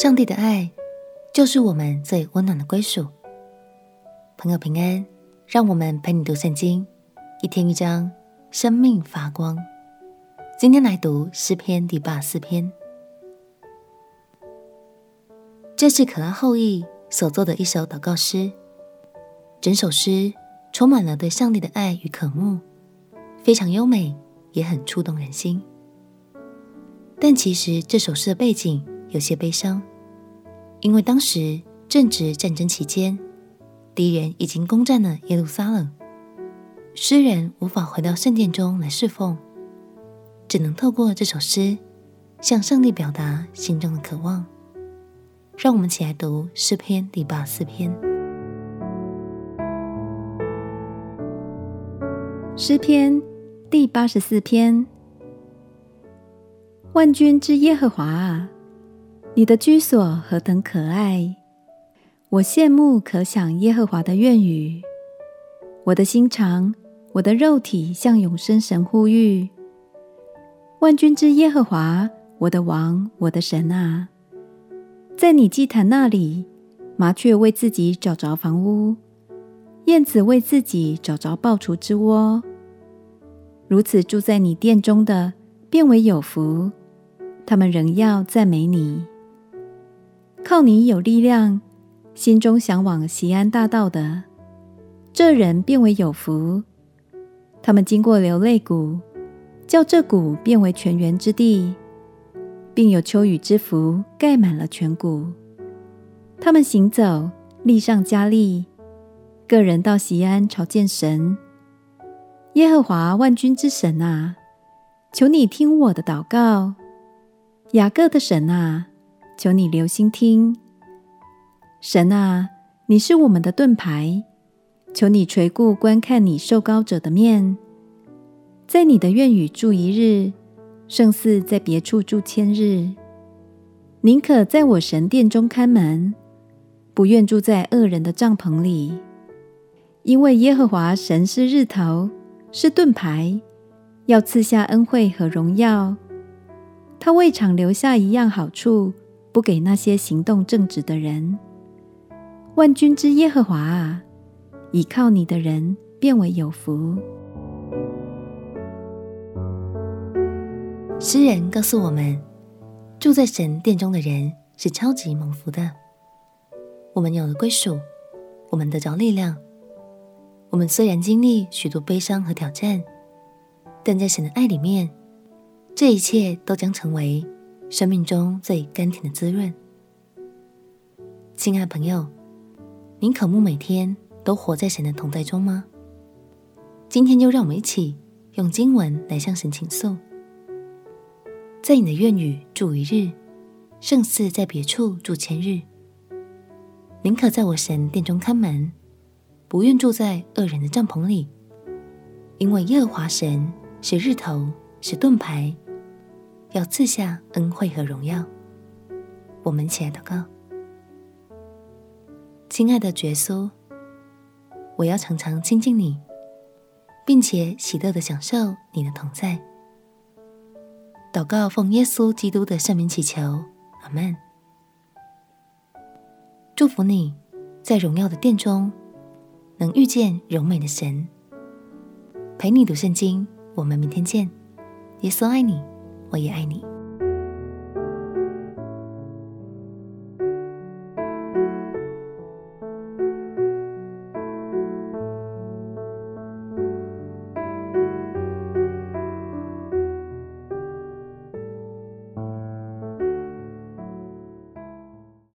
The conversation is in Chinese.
上帝的爱就是我们最温暖的归属。朋友平安，让我们陪你读圣经，一天一章，生命发光。今天来读诗篇第八四篇，这是可拉后裔所作的一首祷告诗。整首诗充满了对上帝的爱与渴慕，非常优美，也很触动人心。但其实这首诗的背景有些悲伤，因为当时正值战争期间，敌人已经攻占了耶路撒冷，诗人无法回到圣殿中来侍奉，只能透过这首诗向上帝表达心中的渴望。让我们一起来读诗篇第八十四篇。诗篇第八十四篇。万军之耶和华啊，你的居所何等可爱！我羡慕可想耶和华的愿语。我的心肠，我的肉体向永生神呼吁。万军之耶和华，我的王，我的神啊，在你祭坛那里，麻雀为自己找着房屋，燕子为自己找着菢雏之窝。如此住在你殿中的，便为有福。他们仍要赞美你，靠你有力量，心中向往西安大道的，这人便为有福。他们经过流泪谷，叫这谷变为泉源之地，并有秋雨之福盖满了全谷。他们行走，力上加力，个人到西安朝见神。耶和华万军之神啊，求你听我的祷告。雅各的神啊，求你留心听。神啊，你是我们的盾牌，求你垂顾观看你受膏者的面。在你的院宇住一日，胜似在别处住千日。宁可在我神殿中看门，不愿住在恶人的帐篷里。因为耶和华神是日头，是盾牌，要赐下恩惠和荣耀。他未尝留下一样好处，不给那些行动正直的人。万军之耶和华啊，倚靠你的人便为有福。诗人告诉我们，住在神殿中的人是超级蒙福的。我们有了归属，我们得着力量。我们虽然经历许多悲伤和挑战，但在神的爱里面。这一切都将成为生命中最甘甜的滋润。亲爱朋友，您渴慕每天都活在神的同在中吗？今天就让我们一起用经文来向神倾诉。在你的院宇住一日，胜似在别处住千日。宁可在我神殿中看门，不愿住在恶人的帐篷里，因为耶和华神是日头，是盾牌。要赐下恩惠和荣耀，我们一起来祷告。亲爱的耶稣，我要常常亲近你，并且喜乐的享受你的同在。祷告奉耶稣基督的圣名祈求，阿门。祝福你在荣耀的殿中能遇见荣美的神。陪你读圣经，我们明天见。耶稣爱你。我也爱你。